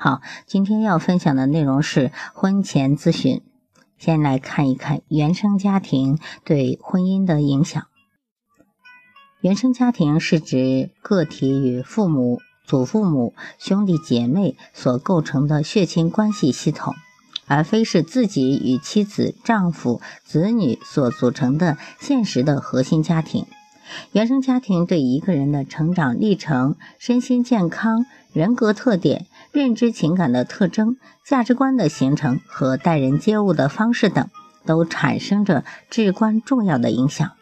好，今天要分享的内容是婚前咨询。先来看一看原生家庭对婚姻的影响。原生家庭是指个体与父母、祖父母、兄弟姐妹所构成的血亲关系系统，而非是自己与妻子、丈夫、子女所组成的现实的核心家庭。原生家庭对一个人的成长历程、身心健康、人格特点。认知情感的特征、价值观的形成和待人接物的方式等，都产生着至关重要的影响。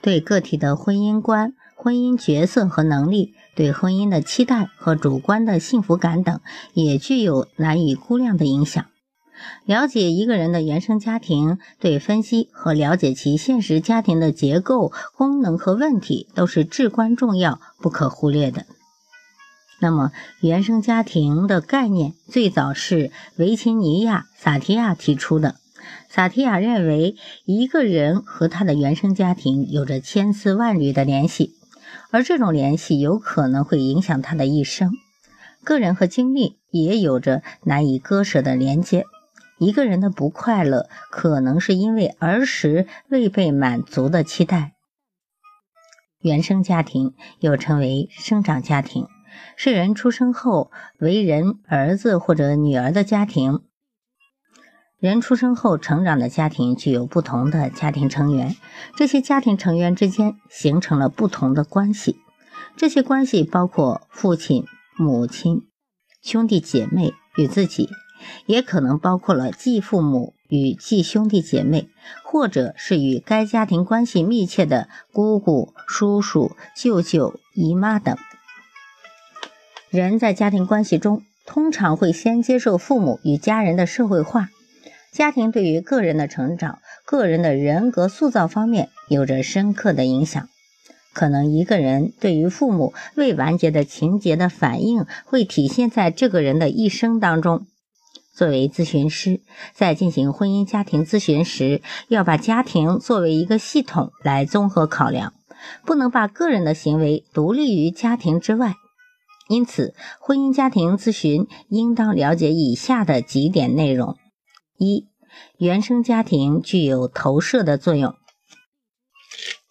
对个体的婚姻观、婚姻角色和能力，对婚姻的期待和主观的幸福感等，也具有难以估量的影响。了解一个人的原生家庭，对分析和了解其现实家庭的结构、功能和问题，都是至关重要、不可忽略的。那么，原生家庭的概念最早是维琴尼亚·萨提亚提出的。萨提亚认为，一个人和他的原生家庭有着千丝万缕的联系，而这种联系有可能会影响他的一生。个人和经历也有着难以割舍的连接。一个人的不快乐，可能是因为儿时未被满足的期待。原生家庭又称为生长家庭。是人出生后为人儿子或者女儿的家庭。人出生后成长的家庭具有不同的家庭成员，这些家庭成员之间形成了不同的关系。这些关系包括父亲、母亲、兄弟姐妹与自己，也可能包括了继父母与继兄弟姐妹，或者是与该家庭关系密切的姑姑、叔叔、舅舅、姨妈等。人在家庭关系中，通常会先接受父母与家人的社会化。家庭对于个人的成长、个人的人格塑造方面有着深刻的影响。可能一个人对于父母未完结的情节的反应，会体现在这个人的一生当中。作为咨询师，在进行婚姻家庭咨询时，要把家庭作为一个系统来综合考量，不能把个人的行为独立于家庭之外。因此，婚姻家庭咨询应当了解以下的几点内容：一、原生家庭具有投射的作用。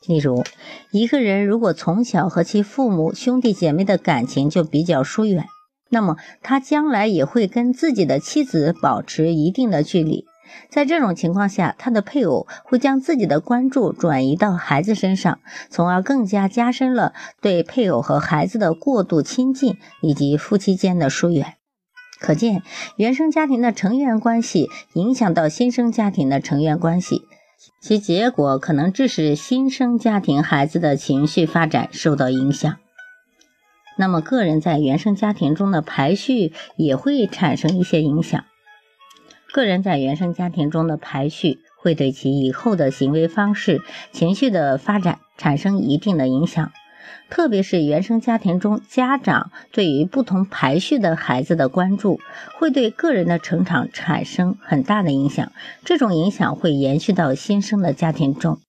例如，一个人如果从小和其父母、兄弟姐妹的感情就比较疏远，那么他将来也会跟自己的妻子保持一定的距离。在这种情况下，他的配偶会将自己的关注转移到孩子身上，从而更加加深了对配偶和孩子的过度亲近以及夫妻间的疏远。可见，原生家庭的成员关系影响到新生家庭的成员关系，其结果可能致使新生家庭孩子的情绪发展受到影响。那么，个人在原生家庭中的排序也会产生一些影响。个人在原生家庭中的排序，会对其以后的行为方式、情绪的发展产生一定的影响。特别是原生家庭中家长对于不同排序的孩子的关注，会对个人的成长产生很大的影响。这种影响会延续到新生的家庭中。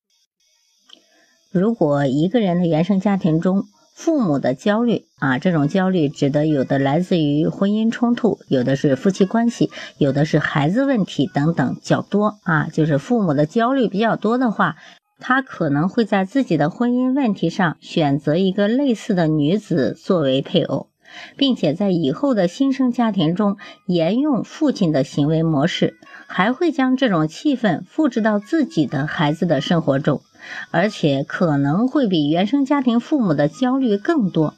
如果一个人的原生家庭中，父母的焦虑啊，这种焦虑指的有的来自于婚姻冲突，有的是夫妻关系，有的是孩子问题等等较多啊。就是父母的焦虑比较多的话，他可能会在自己的婚姻问题上选择一个类似的女子作为配偶，并且在以后的新生家庭中沿用父亲的行为模式，还会将这种气氛复制到自己的孩子的生活中。而且可能会比原生家庭父母的焦虑更多，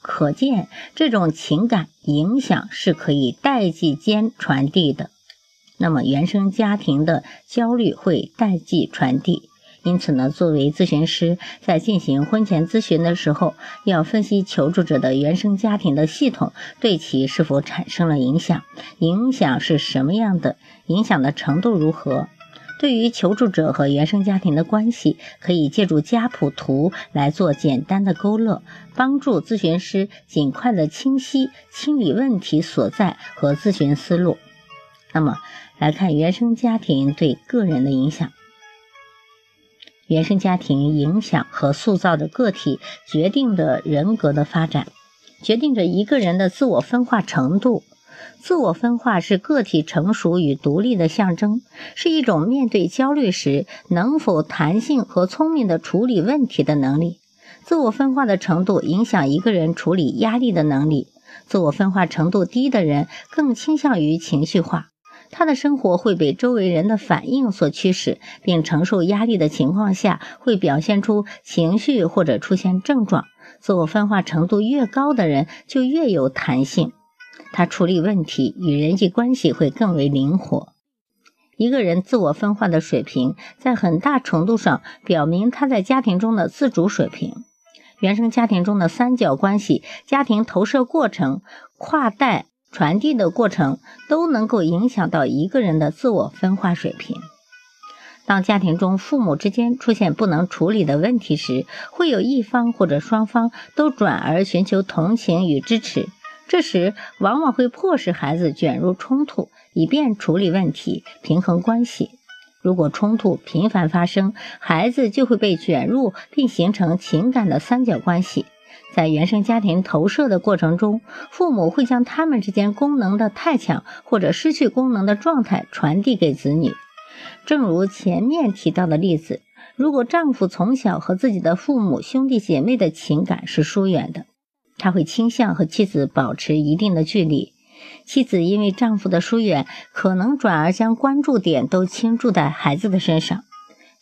可见这种情感影响是可以代际间传递的。那么原生家庭的焦虑会代际传递，因此呢，作为咨询师，在进行婚前咨询的时候，要分析求助者的原生家庭的系统对其是否产生了影响，影响是什么样的，影响的程度如何。对于求助者和原生家庭的关系，可以借助家谱图来做简单的勾勒，帮助咨询师尽快的清晰清理问题所在和咨询思路。那么，来看原生家庭对个人的影响。原生家庭影响和塑造的个体，决定着人格的发展，决定着一个人的自我分化程度。自我分化是个体成熟与独立的象征，是一种面对焦虑时能否弹性和聪明地处理问题的能力。自我分化的程度影响一个人处理压力的能力。自我分化程度低的人更倾向于情绪化，他的生活会被周围人的反应所驱使，并承受压力的情况下会表现出情绪或者出现症状。自我分化程度越高的人就越有弹性。他处理问题与人际关系会更为灵活。一个人自我分化的水平，在很大程度上表明他在家庭中的自主水平。原生家庭中的三角关系、家庭投射过程、跨代传递的过程，都能够影响到一个人的自我分化水平。当家庭中父母之间出现不能处理的问题时，会有一方或者双方都转而寻求同情与支持。这时，往往会迫使孩子卷入冲突，以便处理问题、平衡关系。如果冲突频繁发生，孩子就会被卷入，并形成情感的三角关系。在原生家庭投射的过程中，父母会将他们之间功能的太强或者失去功能的状态传递给子女。正如前面提到的例子，如果丈夫从小和自己的父母、兄弟姐妹的情感是疏远的。他会倾向和妻子保持一定的距离，妻子因为丈夫的疏远，可能转而将关注点都倾注在孩子的身上。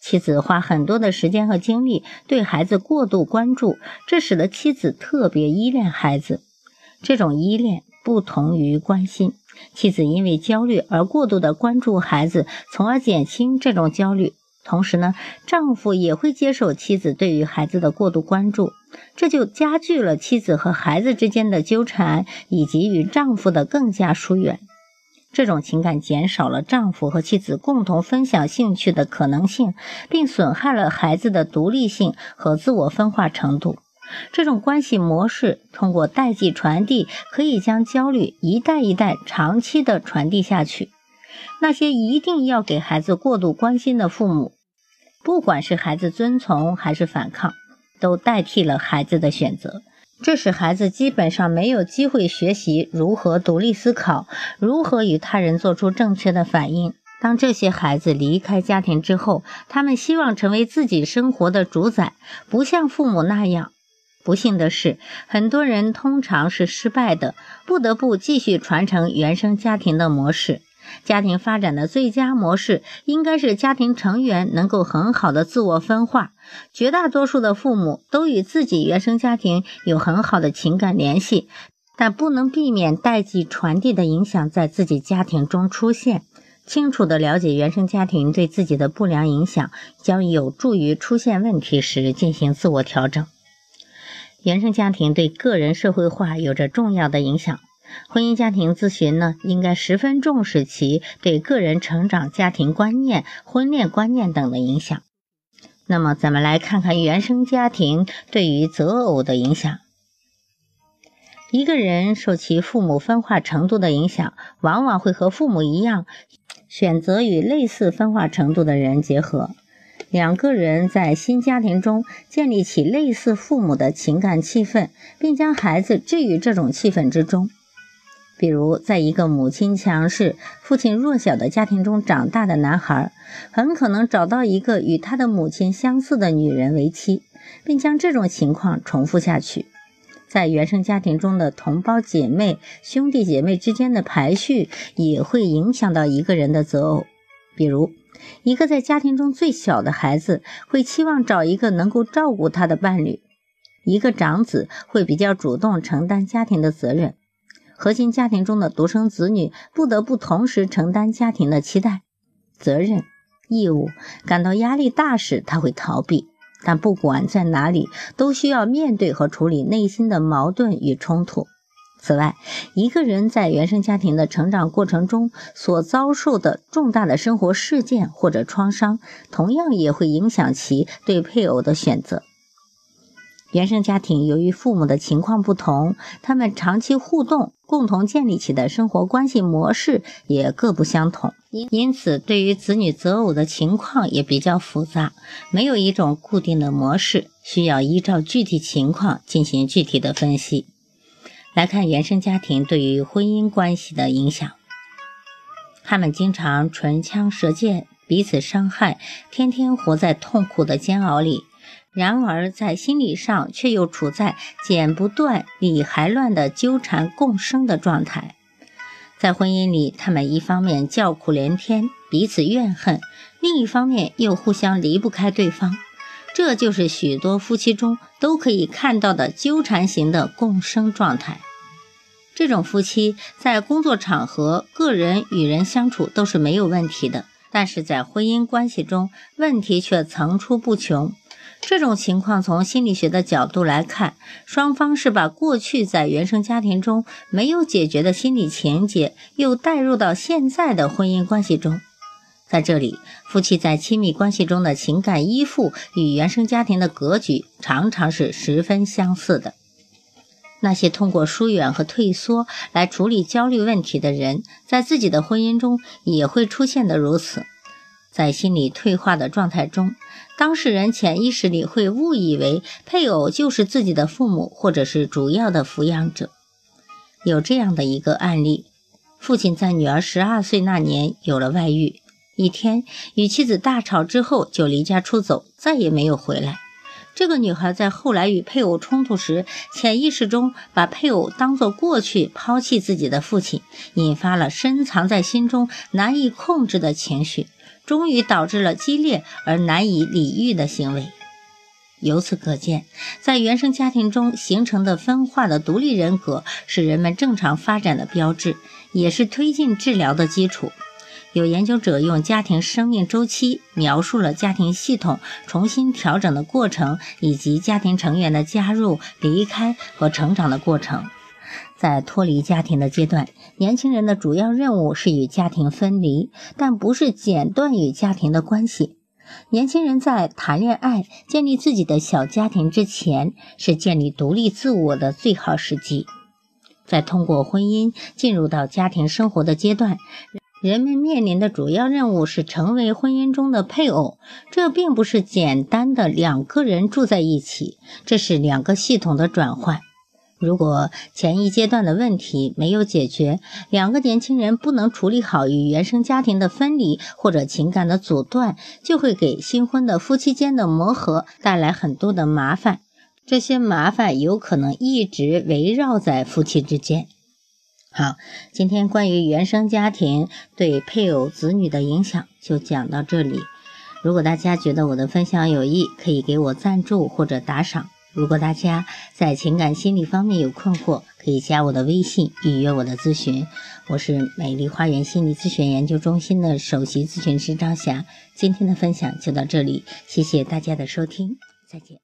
妻子花很多的时间和精力对孩子过度关注，这使得妻子特别依恋孩子。这种依恋不同于关心，妻子因为焦虑而过度的关注孩子，从而减轻这种焦虑。同时呢，丈夫也会接受妻子对于孩子的过度关注，这就加剧了妻子和孩子之间的纠缠，以及与丈夫的更加疏远。这种情感减少了丈夫和妻子共同分享兴趣的可能性，并损害了孩子的独立性和自我分化程度。这种关系模式通过代际传递，可以将焦虑一代一代长期的传递下去。那些一定要给孩子过度关心的父母，不管是孩子遵从还是反抗，都代替了孩子的选择。这使孩子基本上没有机会学习如何独立思考，如何与他人做出正确的反应。当这些孩子离开家庭之后，他们希望成为自己生活的主宰，不像父母那样。不幸的是，很多人通常是失败的，不得不继续传承原生家庭的模式。家庭发展的最佳模式应该是家庭成员能够很好的自我分化。绝大多数的父母都与自己原生家庭有很好的情感联系，但不能避免代际传递的影响在自己家庭中出现。清楚地了解原生家庭对自己的不良影响，将有助于出现问题时进行自我调整。原生家庭对个人社会化有着重要的影响。婚姻家庭咨询呢，应该十分重视其对个人成长、家庭观念、婚恋观念等的影响。那么，咱们来看看原生家庭对于择偶的影响。一个人受其父母分化程度的影响，往往会和父母一样，选择与类似分化程度的人结合。两个人在新家庭中建立起类似父母的情感气氛，并将孩子置于这种气氛之中。比如，在一个母亲强势、父亲弱小的家庭中长大的男孩，很可能找到一个与他的母亲相似的女人为妻，并将这种情况重复下去。在原生家庭中的同胞姐妹、兄弟姐妹之间的排序，也会影响到一个人的择偶。比如，一个在家庭中最小的孩子，会期望找一个能够照顾他的伴侣；一个长子会比较主动承担家庭的责任。核心家庭中的独生子女不得不同时承担家庭的期待、责任义务，感到压力大时，他会逃避。但不管在哪里，都需要面对和处理内心的矛盾与冲突。此外，一个人在原生家庭的成长过程中所遭受的重大的生活事件或者创伤，同样也会影响其对配偶的选择。原生家庭由于父母的情况不同，他们长期互动、共同建立起的生活关系模式也各不相同，因此对于子女择偶的情况也比较复杂，没有一种固定的模式，需要依照具体情况进行具体的分析。来看原生家庭对于婚姻关系的影响，他们经常唇枪舌剑，彼此伤害，天天活在痛苦的煎熬里。然而，在心理上却又处在剪不断、理还乱的纠缠共生的状态。在婚姻里，他们一方面叫苦连天，彼此怨恨；另一方面又互相离不开对方。这就是许多夫妻中都可以看到的纠缠型的共生状态。这种夫妻在工作场合、个人与人相处都是没有问题的，但是在婚姻关系中，问题却层出不穷。这种情况从心理学的角度来看，双方是把过去在原生家庭中没有解决的心理情节，又带入到现在的婚姻关系中。在这里，夫妻在亲密关系中的情感依附与原生家庭的格局常常是十分相似的。那些通过疏远和退缩来处理焦虑问题的人，在自己的婚姻中也会出现的如此。在心理退化的状态中，当事人潜意识里会误以为配偶就是自己的父母，或者是主要的抚养者。有这样的一个案例：父亲在女儿十二岁那年有了外遇，一天与妻子大吵之后就离家出走，再也没有回来。这个女孩在后来与配偶冲突时，潜意识中把配偶当作过去抛弃自己的父亲，引发了深藏在心中难以控制的情绪，终于导致了激烈而难以理喻的行为。由此可见，在原生家庭中形成的分化的独立人格，是人们正常发展的标志，也是推进治疗的基础。有研究者用家庭生命周期描述了家庭系统重新调整的过程，以及家庭成员的加入、离开和成长的过程。在脱离家庭的阶段，年轻人的主要任务是与家庭分离，但不是剪断与家庭的关系。年轻人在谈恋爱、建立自己的小家庭之前，是建立独立自我的最好时机。在通过婚姻进入到家庭生活的阶段。人们面临的主要任务是成为婚姻中的配偶，这并不是简单的两个人住在一起，这是两个系统的转换。如果前一阶段的问题没有解决，两个年轻人不能处理好与原生家庭的分离或者情感的阻断，就会给新婚的夫妻间的磨合带来很多的麻烦。这些麻烦有可能一直围绕在夫妻之间。好，今天关于原生家庭对配偶、子女的影响就讲到这里。如果大家觉得我的分享有益，可以给我赞助或者打赏。如果大家在情感心理方面有困惑，可以加我的微信预约我的咨询。我是美丽花园心理咨询研究中心的首席咨询师张霞。今天的分享就到这里，谢谢大家的收听，再见。